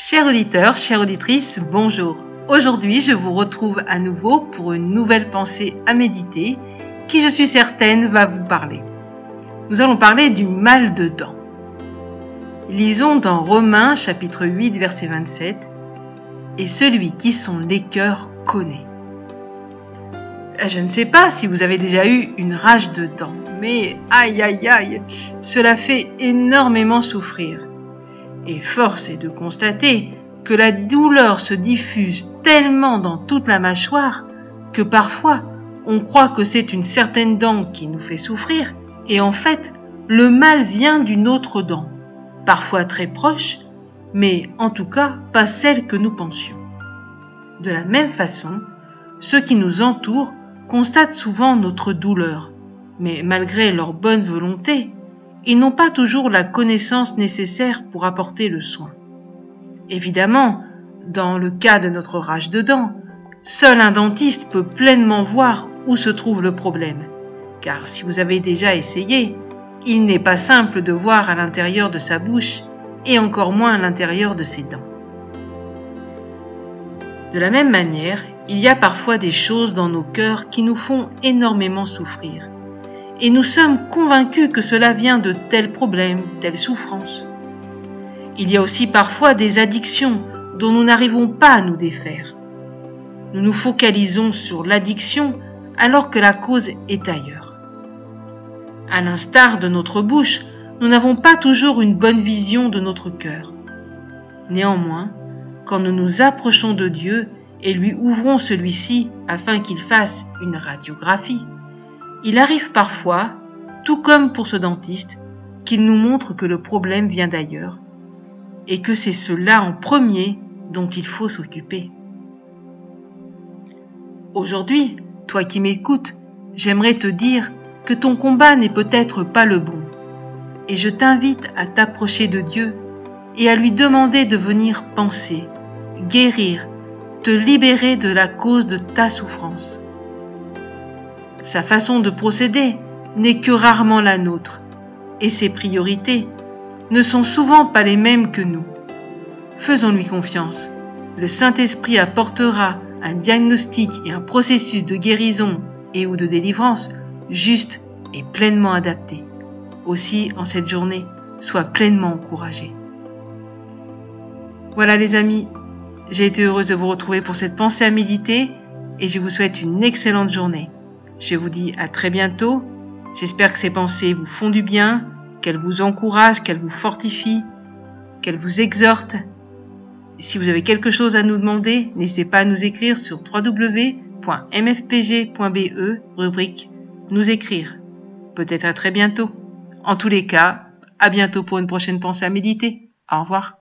Chers auditeurs, chères auditrices, bonjour. Aujourd'hui, je vous retrouve à nouveau pour une nouvelle pensée à méditer qui, je suis certaine, va vous parler. Nous allons parler du mal de dents. Lisons dans Romains chapitre 8 verset 27 Et celui qui sont les cœurs connaît. Je ne sais pas si vous avez déjà eu une rage de dents, mais aïe aïe aïe, cela fait énormément souffrir. Et force est de constater que la douleur se diffuse tellement dans toute la mâchoire que parfois on croit que c'est une certaine dent qui nous fait souffrir et en fait le mal vient d'une autre dent, parfois très proche, mais en tout cas pas celle que nous pensions. De la même façon, ceux qui nous entourent constatent souvent notre douleur, mais malgré leur bonne volonté, ils n'ont pas toujours la connaissance nécessaire pour apporter le soin. Évidemment, dans le cas de notre rage de dents, seul un dentiste peut pleinement voir où se trouve le problème. Car si vous avez déjà essayé, il n'est pas simple de voir à l'intérieur de sa bouche et encore moins à l'intérieur de ses dents. De la même manière, il y a parfois des choses dans nos cœurs qui nous font énormément souffrir et nous sommes convaincus que cela vient de tels problèmes, telle souffrance. Il y a aussi parfois des addictions dont nous n'arrivons pas à nous défaire. Nous nous focalisons sur l'addiction alors que la cause est ailleurs. À l'instar de notre bouche, nous n'avons pas toujours une bonne vision de notre cœur. Néanmoins, quand nous nous approchons de Dieu et lui ouvrons celui-ci afin qu'il fasse une radiographie, il arrive parfois, tout comme pour ce dentiste, qu'il nous montre que le problème vient d'ailleurs et que c'est cela en premier dont il faut s'occuper. Aujourd'hui, toi qui m'écoutes, j'aimerais te dire que ton combat n'est peut-être pas le bon, et je t'invite à t'approcher de Dieu et à lui demander de venir penser, guérir, te libérer de la cause de ta souffrance. Sa façon de procéder n'est que rarement la nôtre, et ses priorités ne sont souvent pas les mêmes que nous. Faisons-lui confiance. Le Saint-Esprit apportera un diagnostic et un processus de guérison et ou de délivrance juste et pleinement adapté. Aussi, en cette journée, sois pleinement encouragé. Voilà les amis, j'ai été heureuse de vous retrouver pour cette pensée à méditer et je vous souhaite une excellente journée. Je vous dis à très bientôt. J'espère que ces pensées vous font du bien, qu'elles vous encouragent, qu'elles vous fortifient, qu'elles vous exhortent. Si vous avez quelque chose à nous demander, n'hésitez pas à nous écrire sur www.mfpg.be, rubrique Nous écrire. Peut-être à très bientôt. En tous les cas, à bientôt pour une prochaine pensée à méditer. Au revoir.